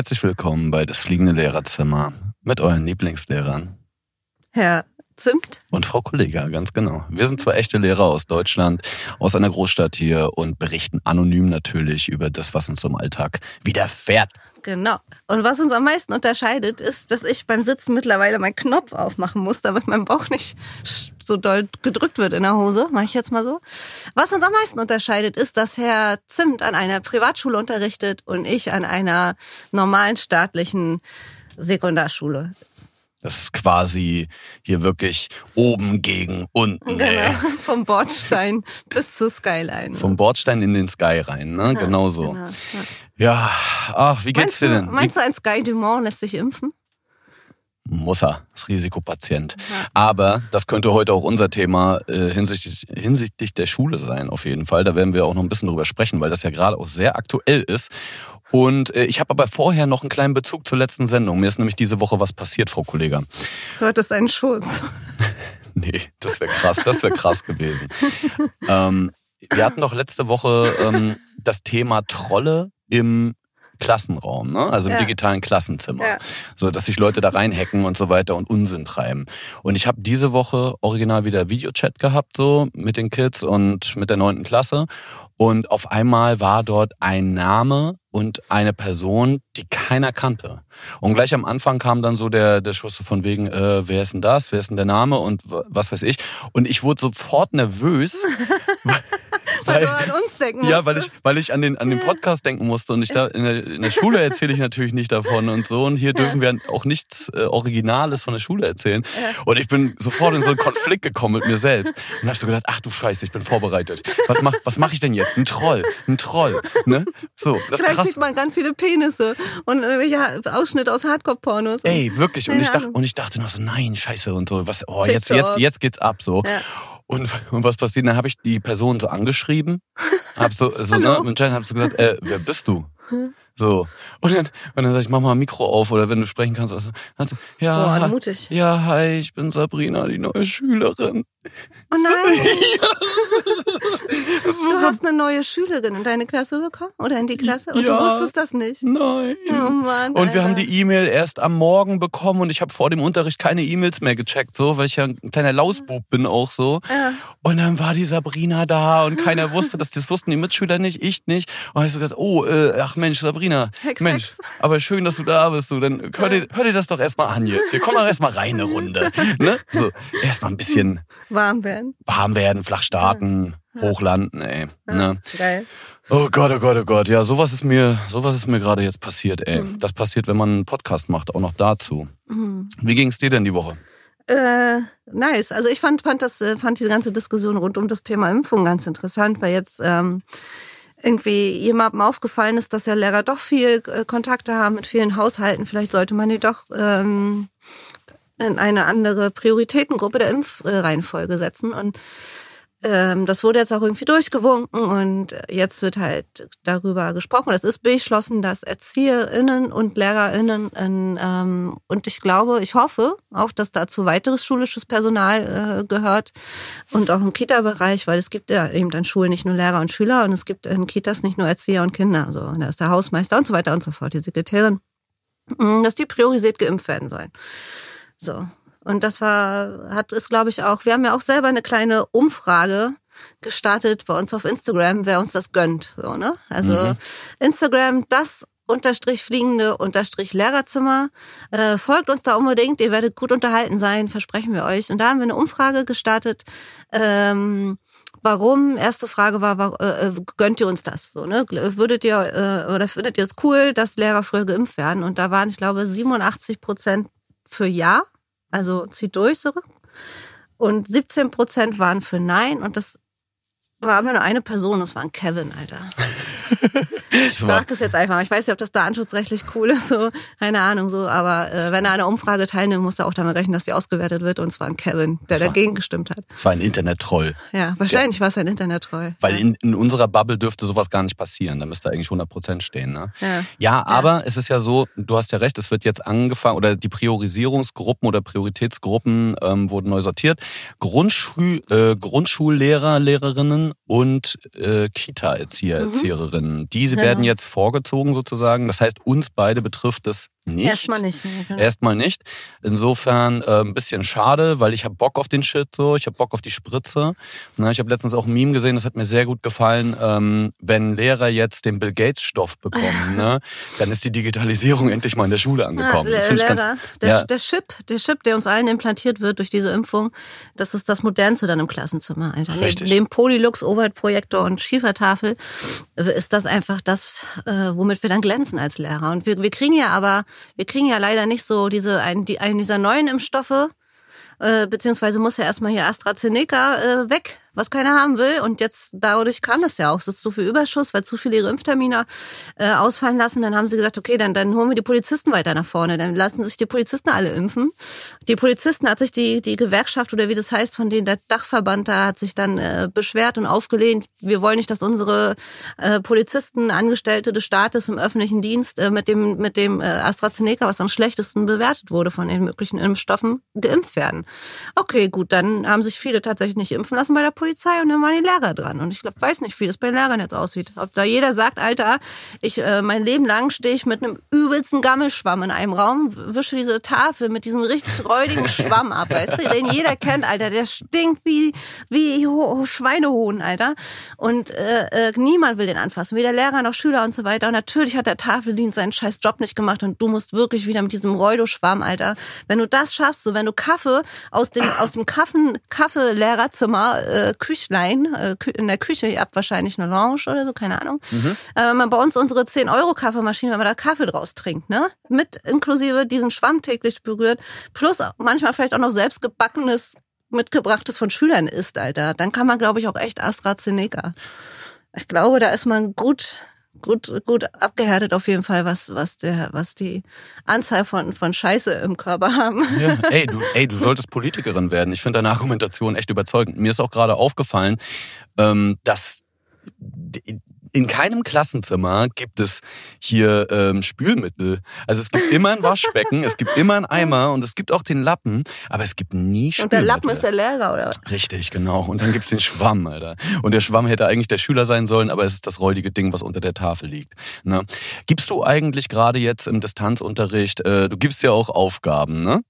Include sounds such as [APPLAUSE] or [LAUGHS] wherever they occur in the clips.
Herzlich willkommen bei Das Fliegende Lehrerzimmer mit euren Lieblingslehrern. Herr Zimt. Und Frau Kollega, ganz genau. Wir sind zwei echte Lehrer aus Deutschland, aus einer Großstadt hier und berichten anonym natürlich über das, was uns im Alltag widerfährt. Genau. Und was uns am meisten unterscheidet, ist, dass ich beim Sitzen mittlerweile meinen Knopf aufmachen muss, damit mein Bauch nicht so doll gedrückt wird in der Hose. Mache ich jetzt mal so. Was uns am meisten unterscheidet, ist, dass Herr Zimt an einer Privatschule unterrichtet und ich an einer normalen staatlichen Sekundarschule. Das ist quasi hier wirklich oben gegen unten. Genau. Ey. [LAUGHS] Vom Bordstein bis zur Skyline. Vom Bordstein in den Sky rein, ne? Genau so. Genau, ja. Ja, ach, wie geht's Meinst, dir du, denn? meinst du, ein Sky Dumont lässt sich impfen? Muss er, ist Risikopatient. Aber das könnte heute auch unser Thema äh, hinsichtlich, hinsichtlich der Schule sein, auf jeden Fall. Da werden wir auch noch ein bisschen drüber sprechen, weil das ja gerade auch sehr aktuell ist. Und äh, ich habe aber vorher noch einen kleinen Bezug zur letzten Sendung. Mir ist nämlich diese Woche was passiert, Frau Kollega. Du hattest einen Schutz. [LAUGHS] Nee, das wäre krass, das wäre krass gewesen. Ähm, wir hatten doch letzte Woche ähm, das Thema Trolle im Klassenraum, ne? also im Ja. digitalen Klassenzimmer. Ja. So, dass sich Leute da reinhacken und so weiter und Unsinn treiben. Und ich habe diese Woche original wieder Videochat gehabt, so mit den Kids und mit der neunten Klasse. Und auf einmal war dort ein Name und eine Person, die keiner kannte. Und gleich am Anfang kam dann so der, der Schuss von wegen, äh, wer ist denn das, wer ist denn der Name und was weiß ich. Und ich wurde sofort nervös. [LAUGHS] Weil, du an uns denken Ja, weil ich, weil ich an den, an den Podcast denken musste und ich da, in der, in der Schule erzähle ich natürlich nicht davon und so und hier dürfen wir auch nichts äh, Originales von der Schule erzählen. Und ich bin sofort in so einen Konflikt gekommen mit mir selbst und habe so gedacht, ach du Scheiße, ich bin vorbereitet. Was mach, was mach ich denn jetzt? Ein Troll, ein Troll, ne? So, das Vielleicht krass. sieht man ganz viele Penisse und äh, ja, Ausschnitte aus Hardcore-Pornos. Ey, wirklich. Und ich, dachte, und ich dachte noch so, nein, scheiße und so. Was, oh, jetzt, jetzt, jetzt geht's ab so. Ja. Und, und was passiert? Dann habe ich die Person so angeschrieben. Hab so, so ne, mit Jen hab so gesagt, äh, wer bist du? So. Und dann, und dann sag ich, mach mal Mikro auf oder wenn du sprechen kannst. Also, dann so, ja, Boah, mutig. ja, hi, ich bin Sabrina, die neue Schülerin. Oh nein, [LAUGHS] [LAUGHS] Das ist du so, hast eine neue Schülerin in deine Klasse bekommen oder in die Klasse und Ja. du wusstest das nicht. nein. Oh Mann. Und wir haben die E-Mail erst am Morgen bekommen und ich habe vor dem Unterricht keine E-Mails mehr gecheckt, so, weil ich ja ein kleiner Lausbub bin auch so. Ja. Und dann war die Sabrina da und keiner wusste das. Das wussten die Mitschüler nicht, ich nicht. Und ich so gesagt, oh, äh, ach Mensch, Sabrina, Hex, Mensch, Hex. aber schön, dass du da bist. Du, dann hör dir, hör dir das doch erstmal an jetzt. Hier komm doch erstmal rein eine Runde. Ne? So, erstmal ein bisschen warm werden. warm werden, flach starten, hochlanden, ey. Ne? Geil. Oh Gott, oh Gott, oh Gott. Ja, sowas ist mir, sowas ist mir gerade jetzt passiert, ey. Mhm. Das passiert, wenn man einen Podcast macht, auch noch dazu. Wie ging's dir denn die Woche? Äh, nice. Also ich fand, fand das, äh, fand diese ganze Diskussion rund um das Thema Impfung ganz interessant, weil jetzt ähm, irgendwie jemandem aufgefallen ist, dass ja Lehrer doch viel äh, Kontakte haben mit vielen Haushalten. Vielleicht sollte man die doch ähm, in eine andere Prioritätengruppe der Impfreihenfolge setzen. Und ähm, das wurde jetzt auch irgendwie durchgewunken und jetzt wird halt darüber gesprochen. Es ist beschlossen, dass ErzieherInnen und LehrerInnen in, ähm, und ich glaube, ich hoffe auch, dass dazu weiteres schulisches Personal äh, gehört und auch im Kita-Bereich, weil es gibt ja eben an Schulen nicht nur Lehrer und Schüler und es gibt in Kitas nicht nur Erzieher und Kinder. So, und da ist der Hausmeister und so weiter und so fort, die Sekretärin, mh, dass die priorisiert geimpft werden sollen. So. Und das war, hat es, glaube ich, auch, wir haben ja auch selber eine kleine Umfrage gestartet bei uns auf Instagram, wer uns das gönnt. So, ne? Also Instagram, das unterstrich fliegende unterstrich Lehrerzimmer. Äh, folgt uns da unbedingt, ihr werdet gut unterhalten sein, versprechen wir euch. Und da haben wir eine Umfrage gestartet. Ähm, Warum? Erste Frage war, war äh, gönnt ihr uns das? So, ne? Würdet ihr äh, oder findet ihr es cool, dass Lehrer früher geimpft werden? Und da waren, ich glaube, 87 Prozent für Ja, also zieht durch so. Und 17 Prozent waren für Nein. Und das war aber nur eine Person, das war ein Kevin, Alter. Ich sag es jetzt einfach. Ich weiß nicht, ob das datenschutzrechtlich cool ist, so, keine Ahnung, so, aber äh, wenn er an einer Umfrage teilnimmt, muss er auch damit rechnen, dass sie ausgewertet wird. Und zwar ein Kevin, der Das war- dagegen gestimmt hat. Es war ein Internet-Troll. Ja, wahrscheinlich war es ein Internet-Troll. Weil in, in unserer Bubble dürfte sowas gar nicht passieren. Da müsste eigentlich 100% stehen. Ne? Ja. Ja, aber es ist ja so, du hast ja recht, es wird jetzt angefangen, oder die Priorisierungsgruppen oder Prioritätsgruppen ähm, wurden neu sortiert. Grundschul, äh, Grundschullehrer, Lehrerinnen und äh, Kita-Erzieher, mhm. Erzieherinnen. Diese genau. werden jetzt vorgezogen sozusagen. Das heißt, uns beide betrifft es nicht. Erstmal nicht. Genau. Erstmal nicht. Insofern äh, ein bisschen schade, weil ich habe Bock auf den Shit so, ich habe Bock auf die Spritze. Na, ich habe letztens auch ein Meme gesehen, das hat mir sehr gut gefallen. Ähm, wenn Lehrer jetzt den Bill Gates Stoff bekommen, [LAUGHS] ne, dann ist die Digitalisierung endlich mal in der Schule angekommen. Ja, das Lehrer, ganz, der, ja. der Chip, der Chip, der uns allen implantiert wird durch diese Impfung, das ist das modernste dann im Klassenzimmer. Alter. Richtig. Neben Polylux, Overhead-Projektor und Schiefertafel ist das einfach das, äh, womit wir dann glänzen als Lehrer. Und wir, wir kriegen ja aber wir kriegen ja leider nicht so diese einen, die, einen dieser neuen Impfstoffe, äh, beziehungsweise muss ja erstmal hier AstraZeneca äh, weg was keiner haben will. Und jetzt dadurch kam es ja auch. Es ist zu viel Überschuss, weil zu viele ihre Impftermine äh, ausfallen lassen. Dann haben sie gesagt, okay, dann, dann holen wir die Polizisten weiter nach vorne. Dann lassen sich die Polizisten alle impfen. Die Polizisten hat sich die, die Gewerkschaft oder wie das heißt, von denen der Dachverband da hat sich dann äh, beschwert und aufgelehnt. Wir wollen nicht, dass unsere äh, Polizisten, Angestellte des Staates im öffentlichen Dienst äh, mit dem, mit dem äh, AstraZeneca, was am schlechtesten bewertet wurde von den möglichen Impfstoffen, geimpft werden. Okay, gut, dann haben sich viele tatsächlich nicht impfen lassen bei der Polizei und dann waren die Lehrer dran. Und ich glaub, weiß nicht, wie das bei den Lehrern jetzt aussieht. Ob da jeder sagt, Alter, ich äh, mein Leben lang stehe ich mit einem übelsten Gammelschwamm in einem Raum, wische diese Tafel mit diesem richtig räudigen [LAUGHS] Schwamm ab, weißt du, den jeder kennt, Alter, der stinkt wie wie Schweinehohn, Alter. Und äh, äh, niemand will den anfassen, weder Lehrer noch Schüler und so weiter. Und natürlich hat der Tafeldienst seinen scheiß Job nicht gemacht und du musst wirklich wieder mit diesem Räudo-Schwamm, Alter. Wenn du das schaffst, so wenn du Kaffee aus dem aus dem Kaffen Kaffeelehrerzimmer äh, Küchlein, äh, in der Küche, ihr habt wahrscheinlich eine Lounge oder so, keine Ahnung. Mhm. Äh, man bei uns unsere 10 Euro Kaffeemaschine, wenn man da Kaffee draus trinkt, ne? Mit inklusive diesen Schwamm täglich berührt, plus manchmal vielleicht auch noch selbstgebackenes mitgebrachtes von Schülern isst, Alter, dann kann man, glaube ich, auch echt AstraZeneca. Ich glaube, da ist man gut gut, gut abgehärtet auf jeden Fall, was, was der, was die Anzahl von, von Scheiße im Körper haben. Ja, [LAUGHS] ey, du, ey, du solltest Politikerin werden. Ich finde deine Argumentation echt überzeugend. Mir ist auch gerade aufgefallen, ähm, dass in keinem Klassenzimmer gibt es hier ähm, Spülmittel. Also es gibt immer ein Waschbecken, es gibt immer einen [LAUGHS] Eimer und es gibt auch den Lappen, aber es gibt nie Spülmittel. Und der Lappen ist der Lehrer, oder? Richtig, genau. Und dann gibt's den Schwamm, Alter. Und der Schwamm hätte eigentlich der Schüler sein sollen, aber es ist das räudige Ding, was unter der Tafel liegt. Ne? Gibst du eigentlich gerade jetzt im Distanzunterricht, äh, du gibst ja auch Aufgaben, ne?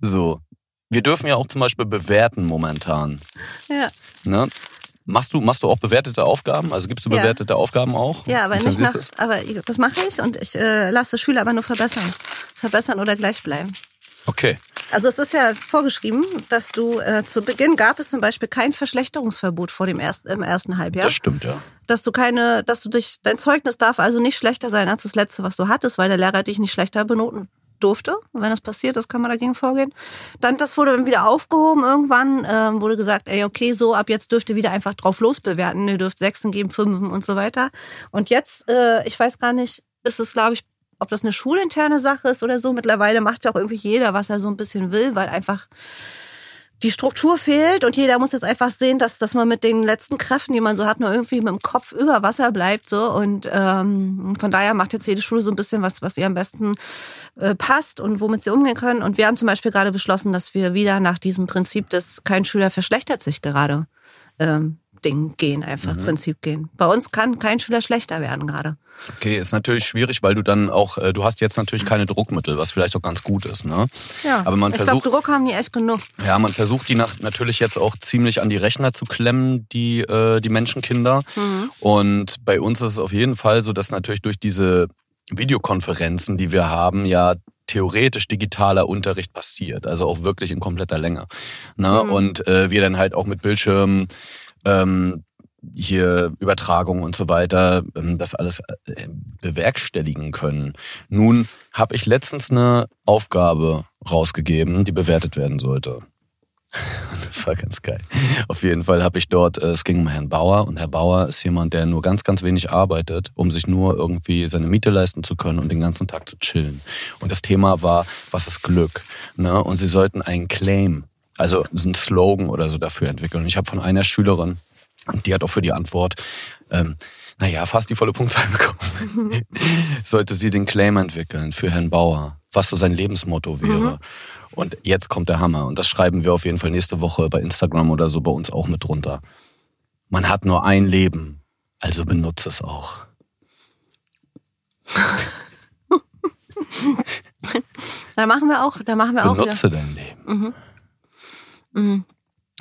So. Wir dürfen ja auch zum Beispiel bewerten momentan. Ja. Ne? Machst du, machst du auch bewertete Aufgaben? Also gibst du bewertete ja. Aufgaben auch? Ja, aber nicht nach, aber das mache ich und ich äh, lasse Schüler aber nur verbessern. Verbessern oder gleich bleiben. Okay. Also es ist ja vorgeschrieben, dass du äh, zu Beginn gab es zum Beispiel kein Verschlechterungsverbot vor dem ersten, im ersten Halbjahr. Das stimmt, ja. Dass du keine, dass du durch dein Zeugnis darf also nicht schlechter sein als das letzte, was du hattest, weil der Lehrer dich nicht schlechter benoten durfte. wenn das passiert das kann man dagegen vorgehen. Dann, das wurde dann wieder aufgehoben irgendwann, ähm, wurde gesagt, ey, okay, so ab jetzt dürft ihr wieder einfach drauf losbewerten. Ihr dürft Sechsen geben, Fünfen und so weiter. Und jetzt, äh, ich weiß gar nicht, ist es, glaube ich, ob das eine schulinterne Sache ist oder so. Mittlerweile macht ja auch irgendwie jeder, was er so ein bisschen will, weil einfach die Struktur fehlt und jeder muss jetzt einfach sehen, dass, dass man mit den letzten Kräften, die man so hat, nur irgendwie mit dem Kopf über Wasser bleibt. so Und ähm, von daher macht jetzt jede Schule so ein bisschen was, was ihr am besten äh, passt und womit sie umgehen können. Und wir haben zum Beispiel gerade beschlossen, dass wir wieder nach diesem Prinzip des kein Schüler verschlechtert sich gerade ähm, Ding gehen, einfach mhm. Prinzip gehen. Bei uns kann kein Schüler schlechter werden gerade. Okay, ist natürlich schwierig, weil du dann auch, äh, du hast jetzt natürlich keine Druckmittel, was vielleicht auch ganz gut ist, ne? Ja. Aber man ich versucht, glaub, Druck haben die echt genug. Ja, man versucht die nach, natürlich jetzt auch ziemlich an die Rechner zu klemmen, die äh, die Menschenkinder. Mhm. Und bei uns ist es auf jeden Fall so, dass natürlich durch diese Videokonferenzen, die wir haben, ja theoretisch digitaler Unterricht passiert, also auch wirklich in kompletter Länge. Ne? Mhm. Und äh, wir dann halt auch mit Bildschirmen ähm, hier Übertragung und so weiter, ähm, das alles äh, bewerkstelligen können. Nun habe ich letztens eine Aufgabe rausgegeben, die bewertet werden sollte. [LAUGHS] Das war ganz geil. Auf jeden Fall habe ich dort, äh, es ging um Herrn Bauer und Herr Bauer ist jemand, der nur ganz, ganz wenig arbeitet, um sich nur irgendwie seine Miete leisten zu können und den ganzen Tag zu chillen. Und das Thema war, was ist Glück? Ne? Und sie sollten einen Claim, also einen Slogan oder so dafür entwickeln. Und ich habe von einer Schülerin die hat auch für die Antwort, ähm, naja, fast die volle Punktzahl bekommen. [LAUGHS] Sollte sie den Claim entwickeln für Herrn Bauer, was so sein Lebensmotto wäre. Mhm. Und jetzt kommt der Hammer. Und das schreiben wir auf jeden Fall nächste Woche bei Instagram oder so bei uns auch mit drunter. Man hat nur ein Leben, also benutze es auch. [LAUGHS] [LAUGHS] da machen wir auch, da machen wir benutze auch. Benutze dein Leben. Mhm. Mhm.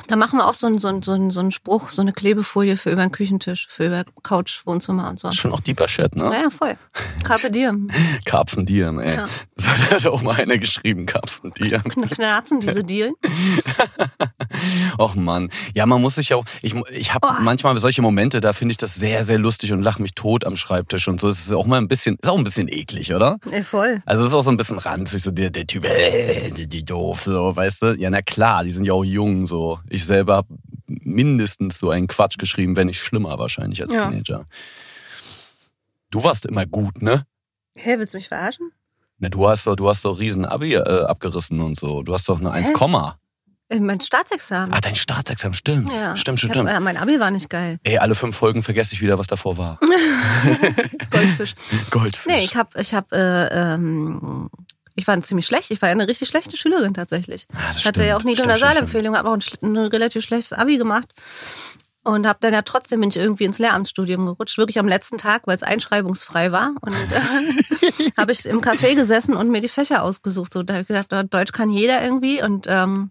Da machen wir auch so einen, so, einen, so, einen, so einen Spruch, so eine Klebefolie für über den Küchentisch, für über Couch, Wohnzimmer und so. Das ist schon auch deeper Shit, ne? Ja, voll. Carpe diem. [LAUGHS] Karpfen diem, ey. Ja. Das hat auch mal einer geschrieben, Karpfen diem. Knarzen diese Deal. [LAUGHS] [LAUGHS] Och man. Ja, man muss sich auch, ich, ich habe oh. manchmal solche Momente, da finde ich das sehr, sehr lustig und lache mich tot am Schreibtisch und so. Es ist auch mal ein bisschen, ist auch ein bisschen eklig, oder? Ja, voll. Also es ist auch so ein bisschen ranzig, so der, der Typ, äh, die, die doof, so, weißt du? Ja, na klar, die sind ja auch jung, so. Ich selber habe mindestens so einen Quatsch geschrieben, wenn nicht schlimmer wahrscheinlich als ja. Teenager. Du warst immer gut, ne? Hä, hey, willst du mich verarschen? Na, du hast doch, du hast doch riesen Abi äh, abgerissen und so. Du hast doch eine 1, äh, mein Staatsexamen. Ah, dein Staatsexamen, stimmt. Ja. Stimmt, stimmt, stimmt. Hab, äh, mein Abi war nicht geil. Ey, alle fünf Folgen vergesse ich wieder, was davor war. [LAUGHS] Goldfisch. [LAUGHS] Goldfisch. Nee, ich hab, ich hab, äh, ähm, ich war ziemlich schlecht. Ich war eine richtig schlechte Schülerin tatsächlich. Ich hatte ja auch nie Gymnasialempfehlung, habe auch ein, ein, relativ schlechtes Abi gemacht. Und habe dann ja trotzdem bin ich irgendwie ins Lehramtsstudium gerutscht, wirklich am letzten Tag, weil es einschreibungsfrei war. Und äh, [LAUGHS] habe ich im Café gesessen und mir die Fächer ausgesucht. So, da habe ich gedacht, Deutsch kann jeder irgendwie. Und ähm,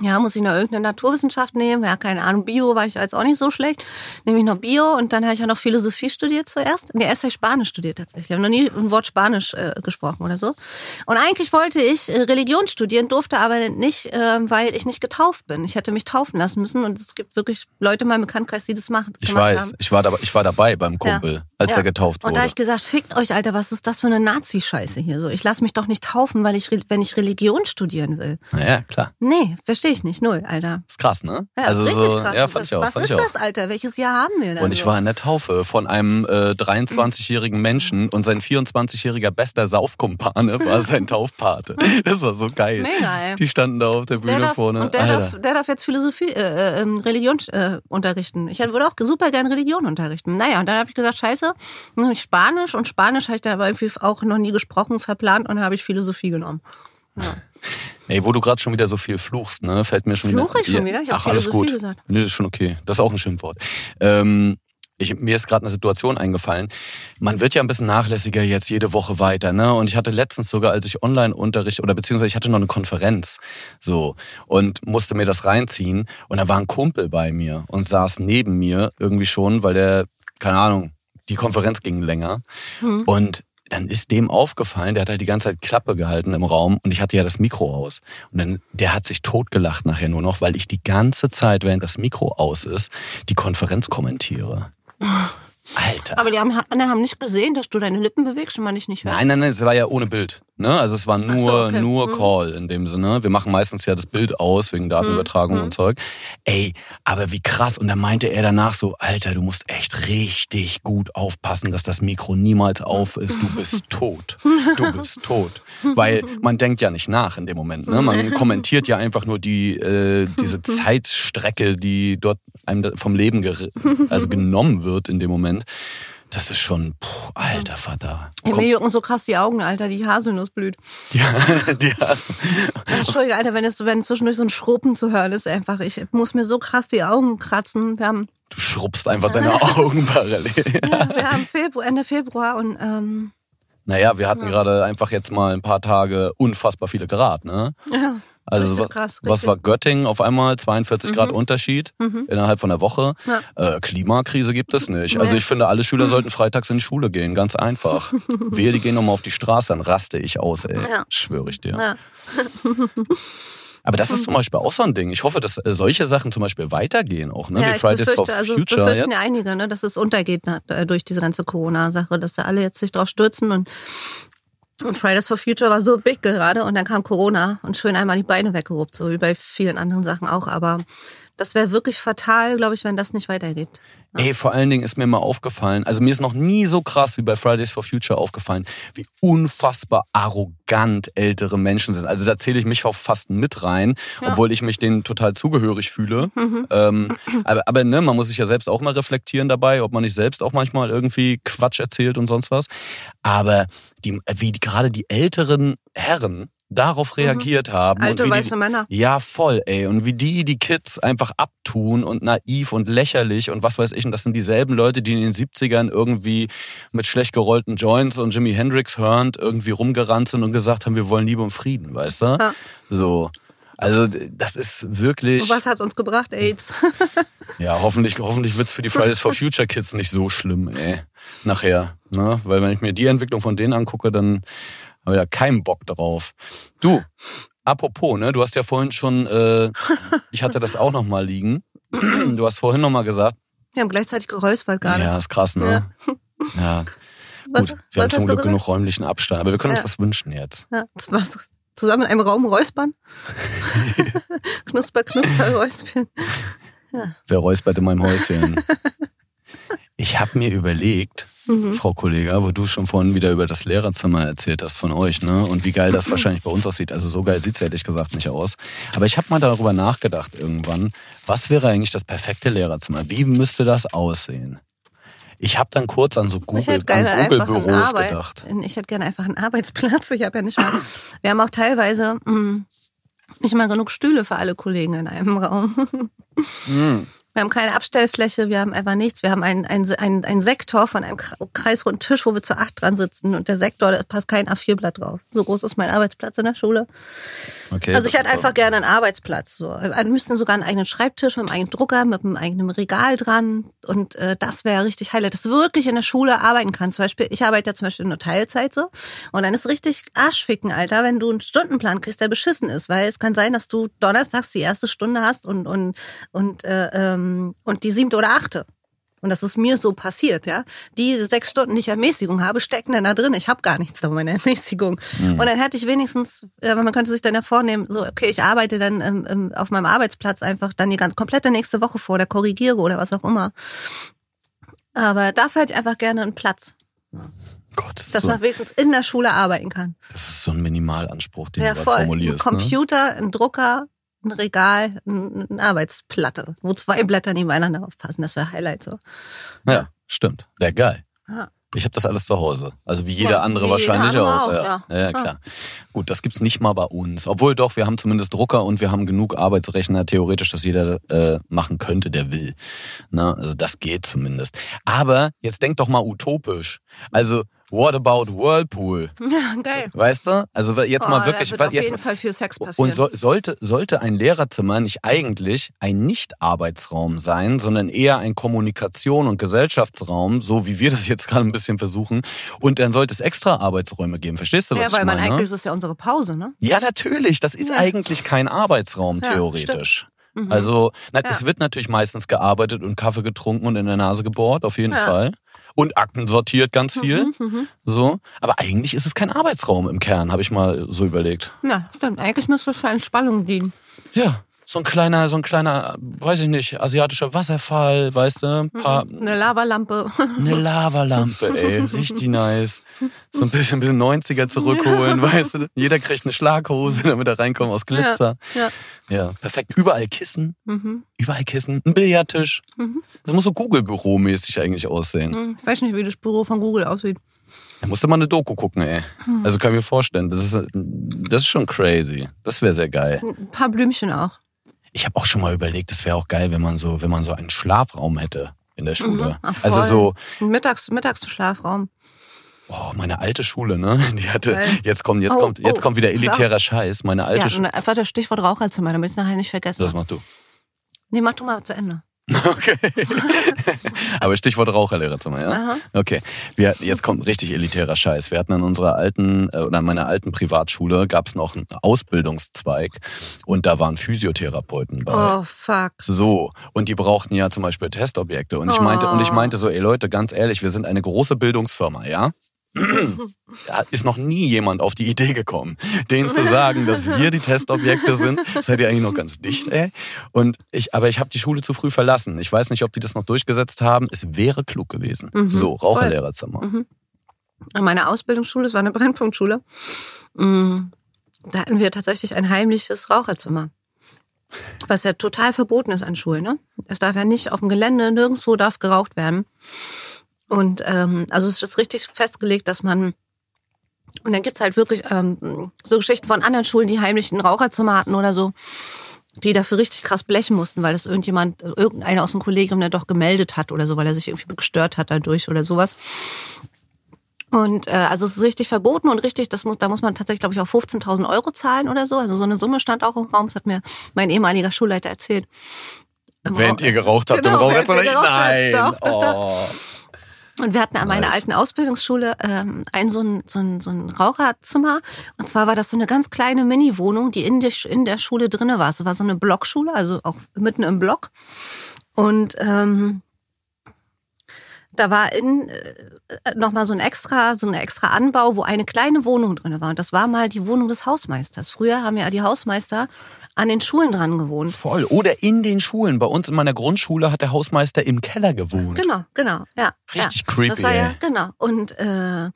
ja, muss ich noch irgendeine Naturwissenschaft nehmen? Ja, keine Ahnung. Bio war ich jetzt auch nicht so schlecht. Nehme ich noch Bio und dann habe ich ja noch Philosophie studiert zuerst. Nee, erst habe ich Spanisch studiert tatsächlich. Ich habe noch nie ein Wort Spanisch äh, gesprochen oder so. Und eigentlich wollte ich äh, Religion studieren, durfte aber nicht, äh, weil ich nicht getauft bin. Ich hätte mich taufen lassen müssen und es gibt wirklich Leute in meinem Bekanntkreis, die das machen. Ich weiß, haben. ich war, da, ich war dabei beim Kumpel, ja. als ja. er getauft wurde. Und da habe ich gesagt, fickt euch, Alter, was ist das für eine Nazi-Scheiße hier? So, ich lasse mich doch nicht taufen, weil ich, wenn ich Religion studieren will. Naja, klar. Nee, verstehe ich nicht. Null, Alter. Ist krass, ne? Ja, also ist richtig so, krass. Ja, fand was ich auch, was ist ich das, Alter? Welches Jahr haben wir da? Und ich war in der Taufe von einem äh, 23-jährigen Menschen und sein 24-jähriger bester Saufkumpane war [LAUGHS] sein Taufpate. Das war so geil. Mega, ey. Die standen da auf der Bühne der darf, vorne. Und der darf, der darf jetzt Philosophie, äh, äh, ähm, Religion äh, unterrichten. Ich würde auch super gerne Religion unterrichten. Naja, und dann habe ich gesagt, scheiße, Spanisch und Spanisch habe ich da aber irgendwie auch noch nie gesprochen, verplant und dann habe ich Philosophie genommen. Ja. Ey, wo du gerade schon wieder so viel fluchst, ne, fällt mir schon Fluche wieder. ich schon wieder? Ich Ach, alles gut. Gesagt. Nee, das ist schon okay. Das ist auch ein Schimpfwort. Ähm, ich, mir ist gerade eine Situation eingefallen. Man wird ja ein bisschen nachlässiger jetzt jede Woche weiter, ne? Und ich hatte letztens sogar, als ich Online-Unterricht oder beziehungsweise ich hatte noch eine Konferenz, so und musste mir das reinziehen und da war ein Kumpel bei mir und saß neben mir irgendwie schon, weil der keine Ahnung, die Konferenz ging länger mhm. und dann ist dem aufgefallen, der hat halt die ganze Zeit Klappe gehalten im Raum und ich hatte ja das Mikro aus. Und dann, der hat sich totgelacht nachher nur noch, weil ich die ganze Zeit, während das Mikro aus ist, die Konferenz kommentiere. [LAUGHS] Alter. Aber die haben, haben nicht gesehen, dass du deine Lippen bewegst und man dich nicht hört. Nein, nein, nein, es war ja ohne Bild. Ne? Also es war nur, so, okay. nur mhm. Call in dem Sinne. Wir machen meistens ja das Bild aus wegen Datenübertragung mhm. und Zeug. Ey, aber wie krass. Und dann meinte er danach so, Alter, du musst echt richtig gut aufpassen, dass das Mikro niemals auf ist. Du bist [LAUGHS] tot. Du bist tot. Weil man denkt ja nicht nach in dem Moment. Ne? Man kommentiert ja einfach nur die äh, diese [LAUGHS] Zeitstrecke, die dort einem vom Leben also genommen wird in dem Moment. Das ist schon, puh, alter Vater. Ey, mir jucken so krass die Augen, Alter, die Haselnuss blüht. Ja, [LAUGHS] die Haselnuss. Entschuldige, Alter, wenn, es, wenn zwischendurch so ein Schruppen zu hören ist, einfach, ich muss mir so krass die Augen kratzen. Wir haben du schrubbst einfach deine [LAUGHS] Augen parallel. Ja, wir haben Februar, Ende Februar und ähm, naja, wir hatten ja. gerade einfach jetzt mal ein paar Tage unfassbar viele Grad, ne? Ja. Also was, krass, was war Göttingen auf einmal? 42 mhm. Grad Unterschied mhm. innerhalb von der Woche. Ja. Äh, Klimakrise gibt es nicht. Also ich finde, alle Schüler sollten freitags in die Schule gehen, ganz einfach. [LAUGHS] Wehe, die gehen nochmal auf die Straße, dann raste ich aus, ey. Ja. Schwöre ich dir. Ja. [LAUGHS] Aber das ist zum Beispiel auch so ein Ding. Ich hoffe, dass äh, solche Sachen zum Beispiel weitergehen auch, ne? Ja, Wie Fridays for also Future. Befürchten jetzt. ja einige, ne, dass es untergeht äh, durch diese ganze Corona-Sache, dass da alle jetzt sich drauf stürzen und und Fridays for Future war so big gerade und dann kam Corona und schön einmal die Beine weggeruppt, so wie bei vielen anderen Sachen auch. Aber das wäre wirklich fatal, glaube ich, wenn das nicht weitergeht. Ja. Ey, vor allen Dingen ist mir mal aufgefallen, also mir ist noch nie so krass wie bei Fridays for Future aufgefallen, wie unfassbar arrogant ältere Menschen sind. Also da zähle ich mich auch fast mit rein, ja. obwohl ich mich denen total zugehörig fühle. Mhm. Ähm, aber aber ne, man muss sich ja selbst auch mal reflektieren dabei, ob man nicht selbst auch manchmal irgendwie Quatsch erzählt und sonst was. Aber die, wie die, gerade die älteren Herren, darauf reagiert haben. Alte und wie weiße die, Männer. Ja, voll, ey. Und wie die die Kids einfach abtun und naiv und lächerlich und was weiß ich. Und das sind dieselben Leute, die in den 70ern irgendwie mit schlecht gerollten Joints und Jimi Hendrix hörend irgendwie rumgerannt sind und gesagt haben, wir wollen Liebe und Frieden, weißt du? Ja. So. Also das ist wirklich. Und was hat's uns gebracht? AIDS. [LAUGHS] Ja, hoffentlich, hoffentlich wird's für die Fridays for Future Kids nicht so schlimm, ey. Nachher. Ne? Weil wenn ich mir die Entwicklung von denen angucke, dann ich da keinen Bock drauf. Du, apropos, ne, du hast ja vorhin schon, äh, [LAUGHS] ich hatte das auch noch mal liegen. Du hast vorhin noch mal gesagt, Wir haben gleichzeitig geräuspert gerade. ja, ist krass, ne? Ja. [LAUGHS] Was, Gut, wir haben was zum Glück genug räumlichen Abstand, aber wir können uns Ja. was wünschen jetzt. Ja, war's. Zusammen in einem Raum räuspern? [LAUGHS] knusper, knusper, räuspern. Wer räuspert in meinem Häuschen? Ich habe mir überlegt, Mhm. Frau Kollega, wo du schon vorhin wieder über das Lehrerzimmer erzählt hast von euch, ne? Und wie geil das wahrscheinlich bei uns aussieht. Also so geil sieht's ehrlich gesagt nicht aus. Aber ich habe mal darüber nachgedacht irgendwann, was wäre eigentlich das perfekte Lehrerzimmer? Wie müsste das aussehen? Ich habe dann kurz an so Google, Google-Büros Arbeit. gedacht. Ich hätte gerne einfach einen Arbeitsplatz. Ich habe ja nicht mal. Wir haben auch teilweise mh, nicht mal genug Stühle für alle Kollegen in einem Raum. Hm. Wir haben keine Abstellfläche, wir haben einfach nichts. Wir haben einen, einen, einen, einen Sektor von einem kre- kreisrunden Tisch, wo wir zu acht dran sitzen. Und der Sektor, da passt kein A4-Blatt drauf. So groß ist mein Arbeitsplatz in der Schule. Okay, Also ich hätte einfach gerne einen Arbeitsplatz. So. Wir müssten sogar einen eigenen Schreibtisch mit einem eigenen Drucker, mit einem eigenen Regal dran. Und äh, das wäre richtig Highlight, dass du wirklich in der Schule arbeiten kannst. Zum Beispiel, ich arbeite ja zum Beispiel nur Teilzeit so. Und dann ist richtig Arschficken, Alter, wenn du einen Stundenplan kriegst, der beschissen ist. Weil es kann sein, dass du donnerstags die erste Stunde hast und, und, und, äh, ähm, und die siebte oder achte. Und das ist mir so passiert, ja. Die sechs Stunden, die ich Ermäßigung habe, stecken dann da drin. Ich habe gar nichts davon, meine Ermäßigung. Und dann hätte ich wenigstens, äh, man könnte sich dann ja vornehmen, so, okay, ich arbeite dann ähm, ähm, auf meinem Arbeitsplatz einfach dann die ganze, komplette nächste Woche vor oder korrigiere oder was auch immer. Aber dafür hätte ich einfach gerne einen Platz, Gott, das dass so, man wenigstens in der Schule arbeiten kann. das ist so ein Minimalanspruch, den Ja, du voll. gerade Ein formulierst. Ne? Computer, ein Drucker, ein Regal, ein- eine Arbeitsplatte, wo zwei Blätter nebeneinander aufpassen. Das wäre Highlight so. Ja, stimmt. Wäre geil. Ja. Ich habe das alles zu Hause. Also wie jeder Ja, andere wie wahrscheinlich jeder andere auch. auch, ja. ja. Ja, klar. Gut, das gibt's nicht mal bei uns. Obwohl doch, wir haben zumindest Drucker und wir haben genug Arbeitsrechner, theoretisch, dass jeder äh, machen könnte, der will. Na, also das geht zumindest. Aber jetzt denk doch mal utopisch. Also, what about Whirlpool? [LAUGHS] Ja, geil. Weißt du? Also jetzt Oh, mal da wirklich. wird auf jeden Fall viel Sex passieren. und so, sollte, sollte ein Lehrerzimmer nicht eigentlich ein Nicht-Arbeitsraum sein, sondern eher ein Kommunikation- und Gesellschaftsraum, so wie wir das jetzt gerade ein bisschen versuchen. Und dann sollte es extra Arbeitsräume geben. Verstehst du, was ja, weil ich man meine? eigentlich ist es ja unsere Pause, ne? ja, natürlich. Das ist Ja. eigentlich kein Arbeitsraum, Ja, theoretisch. Mhm. Also, na, Ja. es wird natürlich meistens gearbeitet und Kaffee getrunken und in der Nase gebohrt, auf jeden Ja. Fall. Und Akten sortiert, ganz viel. Mhm, mhm. So. Aber eigentlich ist es kein Arbeitsraum im Kern, habe ich mal so überlegt. Ja, stimmt. Eigentlich müsste es für Entspannung dienen. Ja, so ein kleiner, so ein kleiner, weiß ich nicht, asiatischer Wasserfall, weißt du, ein paar, Eine Lavalampe. eine Lavalampe, [LAUGHS] ey, richtig nice. So ein bisschen, ein bisschen 90er zurückholen, weißt du. Jeder kriegt eine Schlaghose, damit er reinkommt aus Glitzer. Ja. Ja, perfekt. Überall Kissen, Mhm. überall Kissen, ein Billardtisch. Mhm. Das muss so Google-Büro-mäßig eigentlich aussehen. Hm, Ich weiß nicht, wie das Büro von Google aussieht. Da musste mal eine Doku gucken, ey. Hm. Also kann ich mir vorstellen, das ist, das ist schon crazy. Das wäre sehr geil. Ein paar Blümchen auch. Ich habe auch schon mal überlegt, es wäre auch geil, wenn man so, wenn man so einen Schlafraum hätte in der Schule. Ach, also so, Ein Mittags Mittagsschlafraum. oh, meine alte Schule, ne? [LAUGHS] Die hatte, Geil. jetzt kommt, jetzt Oh, kommt, jetzt oh, kommt wieder elitärer Scheiß. Meine alte Ja, Schule. und einfach das Stichwort Raucherzimmer, damit ich es nachher nicht vergesse. Das machst du. Nee, mach du mal zu Ende. Okay. [LAUGHS] Aber Stichwort Raucherlehrerzimmer, ja? Aha. Okay. Wir, jetzt kommt richtig elitärer Scheiß. Wir hatten an unserer alten, äh, oder an meiner alten Privatschule gab es noch einen Ausbildungszweig und da waren Physiotherapeuten bei. Oh, fuck. So, und die brauchten ja zum Beispiel Testobjekte. Und ich meinte, Oh. und ich meinte so, ey Leute, ganz ehrlich, wir sind eine große Bildungsfirma, ja? Da ist noch nie jemand auf die Idee gekommen, denen zu sagen, dass wir die Testobjekte sind. Seid ihr eigentlich noch ganz dicht, ey? Und ich, aber ich habe die Schule zu früh verlassen. Ich weiß nicht, ob die das noch durchgesetzt haben. Es wäre klug gewesen. Mhm, so, Raucherlehrerzimmer. Mhm. An meiner Ausbildungsschule, es war eine Brennpunktschule, mm, da hatten wir tatsächlich ein heimliches Raucherzimmer. Was ja total verboten ist an Schulen. Ne? Es darf ja nicht auf dem Gelände, nirgendwo darf geraucht werden. Und ähm, also es ist richtig festgelegt, dass man Und dann gibt's halt wirklich ähm, so Geschichten von anderen Schulen, die heimlich ein Raucherzimmer hatten oder so, die dafür richtig krass blechen mussten, weil das irgendjemand, irgendeiner aus dem Kollegium der doch gemeldet hat oder so, weil er sich irgendwie gestört hat dadurch oder sowas. Und äh, also es ist richtig verboten und richtig, das muss, da muss man tatsächlich, glaube ich, auch 15.000 Euro zahlen oder so. Also so eine Summe stand auch im Raum, das hat mir mein ehemaliger Schulleiter erzählt. Während ihr geraucht habt Genau, im Raucherzimmer? Nein. Doch, doch, doch. Und wir hatten an meiner Nice. alten Ausbildungsschule ähm, ein so ein, so, ein, so ein Raucherzimmer. Und zwar war das so eine ganz kleine Mini-Wohnung, die in der, in der Schule drinne war. Es war so eine Blockschule, also auch mitten im Block. Und ähm, da war in äh, nochmal so ein extra, so ein extra Anbau, wo eine kleine Wohnung drinne war. Und das war mal die Wohnung des Hausmeisters. Früher haben ja die Hausmeister an den Schulen dran gewohnt. Voll. Oder in den Schulen. Bei uns in meiner Grundschule hat der Hausmeister im Keller gewohnt. Genau, genau, ja. Richtig ja. creepy, Das war ja, genau. Und äh,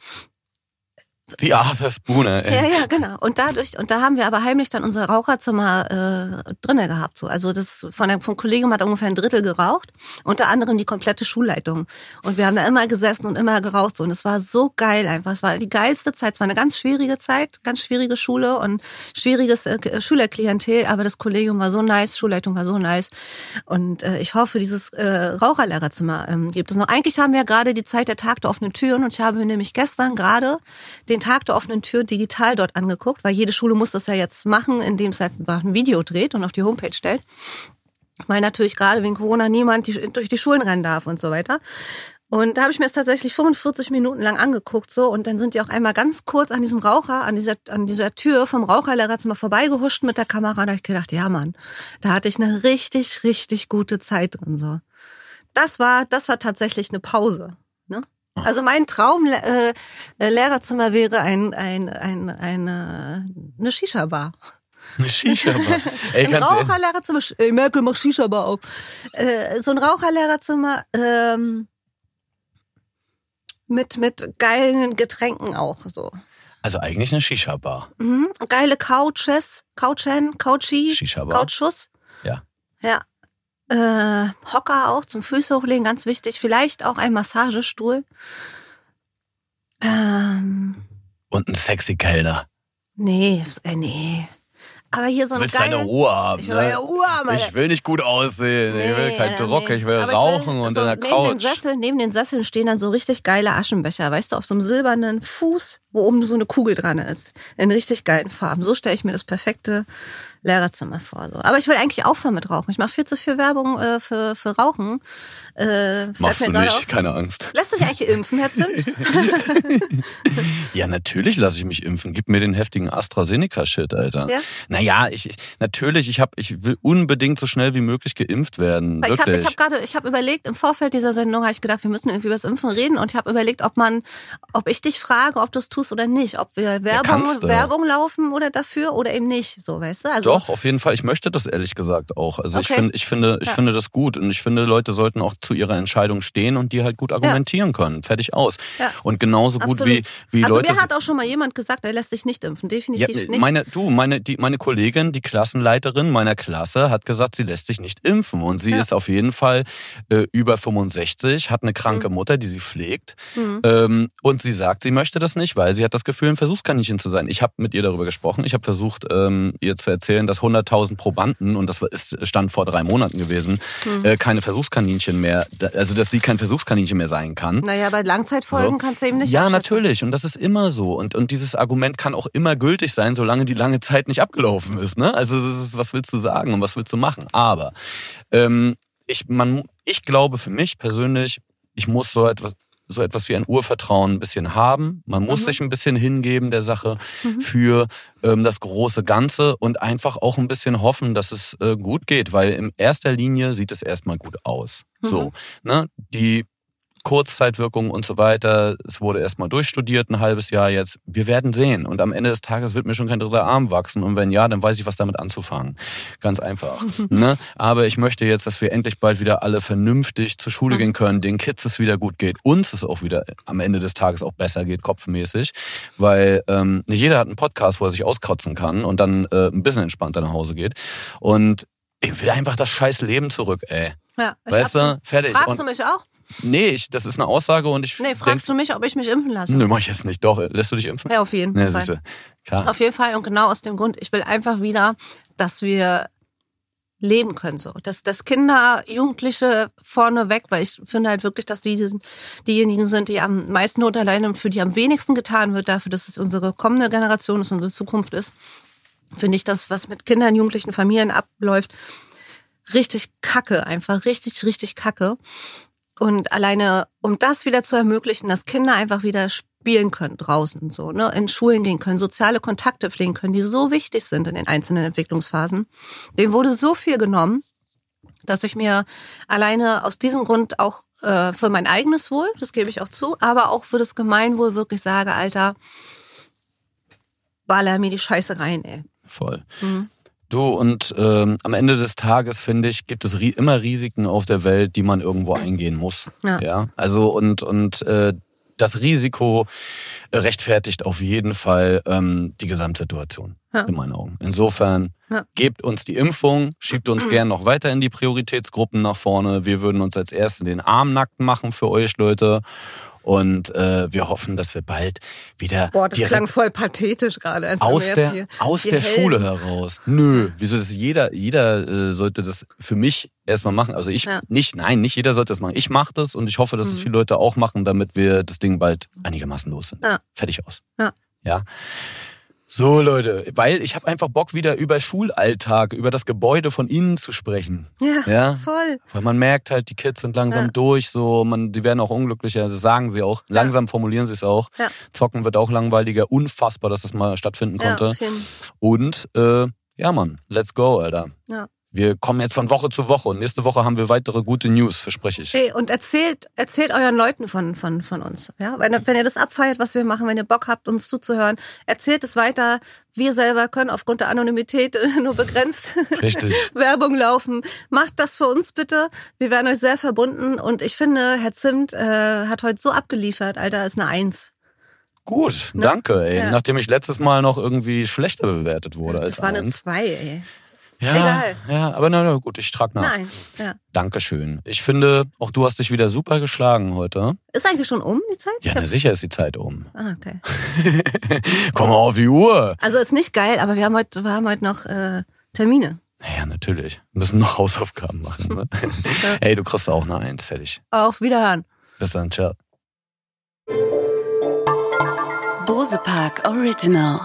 Die Arthur Spooner, ey. Ja, ja, genau. Und dadurch, und da haben wir aber heimlich dann unser Raucherzimmer äh, drinnen gehabt. So. Also das von der, vom Kollegium hat ungefähr ein Drittel geraucht, unter anderem die komplette Schulleitung. Und wir haben da immer gesessen und immer geraucht. So. Und es war so geil einfach. Es war die geilste Zeit. Es war eine ganz schwierige Zeit, ganz schwierige Schule und schwieriges äh, Schülerklientel, aber das Kollegium war so nice, Schulleitung war so nice. Und äh, ich hoffe, dieses äh, Raucherlehrerzimmer ähm, gibt es noch. Eigentlich haben wir ja gerade die Zeit der Tag der offenen Türen und ich habe nämlich gestern gerade den Tag der offenen Tür digital dort angeguckt, weil jede Schule muss das ja jetzt machen, indem es halt ein Video dreht und auf die Homepage stellt. Weil natürlich gerade wegen Corona niemand die, durch die Schulen rennen darf und so weiter. Und da habe ich mir das tatsächlich 45 Minuten lang angeguckt so und dann sind die auch einmal ganz kurz an diesem Raucher, an dieser, an dieser Tür vom Raucherlehrerzimmer vorbeigehuscht mit der Kamera. Da habe ich gedacht, ja Mann, da hatte ich eine richtig, richtig gute Zeit drin so. Das war, das war tatsächlich eine Pause. Ne? Also mein Traum äh, äh, Lehrerzimmer wäre ein, ein, ein, eine, eine Shisha-Bar. Eine Shisha-Bar. [LAUGHS] Ein. Raucherlehrerzimmer. Ey, Merkel, mach Shisha-Bar auf. Äh, so ein Raucherlehrerzimmer ähm, mit, mit geilen Getränken auch so. Also eigentlich eine Shisha-Bar. Mhm. Geile Couches, Couchen, Couchi, Shisha-Bar. Couchschuss. Ja. Ja. Äh, Hocker auch zum Füße hochlegen, ganz wichtig. Vielleicht auch ein Massagestuhl. Ähm, Und ein sexy Kellner. nee, äh, nee. Aber hier so ein willst deine geil. Ruhe haben. Ich will ne? Ruhe haben. Ich will nicht gut aussehen. ich will Nee, keinen Druck. nee. Ich will Aber rauchen und so in der neben Couch. Den Sessel, neben den Sesseln stehen dann so richtig geile Aschenbecher, weißt du, auf so einem silbernen Fuß, wo oben so eine Kugel dran ist. In richtig geilen Farben. So stelle ich mir das perfekte Lehrerzimmer vor. So. Aber ich will eigentlich aufhören mit Rauchen. Ich mache viel zu viel Werbung äh, für, für Rauchen. Äh, Machst du nicht, auf. keine Angst. Lässt du dich eigentlich impfen, Herr Zimt? [LAUGHS] Ja, natürlich lasse ich mich impfen. Gib mir den heftigen AstraZeneca-Shit, Alter. Ja? Naja, ich, ich natürlich, ich hab, ich will unbedingt so schnell wie möglich geimpft werden. Weil ich habe wirklich. ich hab gerade, ich habe überlegt, im Vorfeld dieser Sendung habe ich gedacht, wir müssen irgendwie über das Impfen reden und ich habe überlegt, ob man, ob ich dich frage, ob du es tust oder nicht, ob wir Werbung, du. Werbung laufen oder dafür oder eben nicht, so, weißt du? Also, Doch, auf jeden Fall. Ich möchte das ehrlich gesagt auch. Also ich Okay. finde, ich finde, ich Ja. finde das gut und ich finde, Leute sollten auch zu ihrer Entscheidung stehen und die halt gut argumentieren können. Fertig aus. Ja. Und genauso gut wie Absolut. wie also Leute. mir hat auch schon mal jemand gesagt, er lässt sich nicht impfen, ja, definitiv nicht. meine, du, meine, die, meine Kollegin, die Klassenleiterin meiner Klasse, hat gesagt, sie lässt sich nicht impfen. Und sie Ja. ist auf jeden Fall äh, über 65, hat eine kranke Mhm. Mutter, die sie pflegt. Mhm. Ähm, und sie sagt, sie möchte das nicht, weil sie hat das Gefühl, ein Versuchskaninchen zu sein. Ich habe mit ihr darüber gesprochen. Ich habe versucht, ähm, ihr zu erzählen, dass 100.000 Probanden, und das ist Stand vor drei Monaten gewesen, Mhm. äh, keine Versuchskaninchen mehr, also dass sie kein Versuchskaninchen mehr sein kann. naja, bei Langzeitfolgen So. kannst du eben nicht Ja, natürlich. Und das ist immer so. Und, und dieses Argument kann auch immer gültig sein, solange die lange Zeit nicht abgelaufen ist. Ne? Also das ist, was willst du sagen und was willst du machen? Aber ähm, ich, man, ich glaube für mich persönlich, ich muss so etwas, so etwas wie ein Urvertrauen ein bisschen haben. Man muss Mhm. sich ein bisschen hingeben der Sache Mhm. für ähm, das große Ganze und einfach auch ein bisschen hoffen, dass es äh, gut geht, weil in erster Linie sieht es erstmal gut aus. So, ne? Die Kurzzeitwirkungen und so weiter. Es wurde erstmal durchstudiert, ein halbes Jahr jetzt. Wir werden sehen. Und am Ende des Tages wird mir schon kein dritter Arm wachsen. Und wenn ja, dann weiß ich, was damit anzufangen. Ganz einfach. [LAUGHS] ne? Aber ich möchte jetzt, dass wir endlich bald wieder alle vernünftig zur Schule gehen können, den Kids es wieder gut geht, uns es auch wieder am Ende des Tages auch besser geht, kopfmäßig. Weil ähm, nicht jeder hat einen Podcast, wo er sich auskotzen kann und dann äh, ein bisschen entspannter nach Hause geht. Und ich will einfach das scheiß Leben zurück, ey. Ja, Weißt du? Fertig. Fragst Und- du mich auch? Nee, ich, das ist eine Aussage und ich. Nee, fragst denk, du mich, ob ich mich impfen lasse? Nee, mach ich jetzt nicht. Doch, lässt du dich impfen? Ja, auf jeden nee, Fall. Siehste. Klar. Auf jeden Fall und genau aus dem Grund, ich will einfach wieder, dass wir leben können so. Dass, dass Kinder, Jugendliche vorneweg, weil ich finde halt wirklich, dass die diejenigen sind, die am meisten Not alleine und für die am wenigsten getan wird, dafür, dass es unsere kommende Generation ist, unsere Zukunft ist, finde ich das, was mit Kindern, Jugendlichen, Familien abläuft, richtig kacke, einfach richtig, richtig kacke. Und alleine, um das wieder zu ermöglichen, dass Kinder einfach wieder spielen können draußen, so, ne, in Schulen gehen können, soziale Kontakte pflegen können, die so wichtig sind in den einzelnen Entwicklungsphasen. Dem wurde so viel genommen, dass ich mir alleine aus diesem Grund auch äh, für mein eigenes Wohl, das gebe ich auch zu, aber auch für das Gemeinwohl wirklich sage, Alter, baller mir die Scheiße rein, ey. Voll. Mhm. Du, und ähm, am Ende des Tages, finde ich, gibt es ri immer Risiken auf der Welt, die man irgendwo eingehen muss. Ja. ja? Also und, und äh, das Risiko rechtfertigt auf jeden Fall ähm, die Gesamtsituation, ja. in meinen Augen. Insofern, ja. gebt uns die Impfung, schiebt uns gern noch weiter in die Prioritätsgruppen nach vorne. Wir würden uns als Erste den Arm nackt machen für euch, Leute. Und äh, wir hoffen, dass wir bald wieder. Boah, das klang voll pathetisch gerade. Aus der, hier, aus der Schule heraus. Nö, wieso das jeder, jeder äh, sollte das für mich erstmal machen. Also ich ja. nicht, nein, nicht jeder sollte das machen. Ich mache das und ich hoffe, dass mhm. es viele Leute auch machen, damit wir das Ding bald einigermaßen los sind. Ja. Fertig aus. Ja. ja. So Leute, weil ich habe einfach Bock wieder über Schulalltag, über das Gebäude von innen zu sprechen. Ja, ja? voll. Weil man merkt halt, die Kids sind langsam ja. durch, so man, die werden auch unglücklicher, das sagen sie auch. Langsam ja. formulieren sie es auch. Zocken wird auch langweiliger, unfassbar, dass das mal stattfinden konnte. Und äh, ja, Mann, let's go, Alter. Ja. Wir kommen jetzt von Woche zu Woche und nächste Woche haben wir weitere gute News, verspreche ich. Hey, und erzählt, erzählt euren Leuten von, von, von uns. Ja? Wenn, wenn ihr das abfeiert, was wir machen, wenn ihr Bock habt, uns zuzuhören, erzählt es weiter. Wir selber können aufgrund der Anonymität [LAUGHS] nur begrenzt. [LAUGHS] Werbung laufen. Macht das für uns bitte. Wir werden euch sehr verbunden und ich finde, Herr Zimt äh, hat heute so abgeliefert, Alter, ist eine Eins. Gut, ne? danke, ey. Ja. Nachdem ich letztes Mal noch irgendwie schlechter bewertet wurde das als Das war eine Zwei, ey. Ja, Egal. ja, aber na, na gut, ich trage nach. Nein, ja. Dankeschön. Ich finde, auch du hast dich wieder super geschlagen heute. Ist eigentlich schon um die Zeit? Ja, na, sicher ist die Zeit um. Ah, okay. [LAUGHS] Komm mal auf die Uhr. Also ist nicht geil, aber wir haben heute, wir haben heute noch äh, Termine. Ja, natürlich. Wir müssen noch [LAUGHS] Hausaufgaben machen. Ne? [LAUGHS] Ey, du kriegst auch eine Eins, fertig. Auf Wiederhören. Bis dann, ciao. Bose Park Original.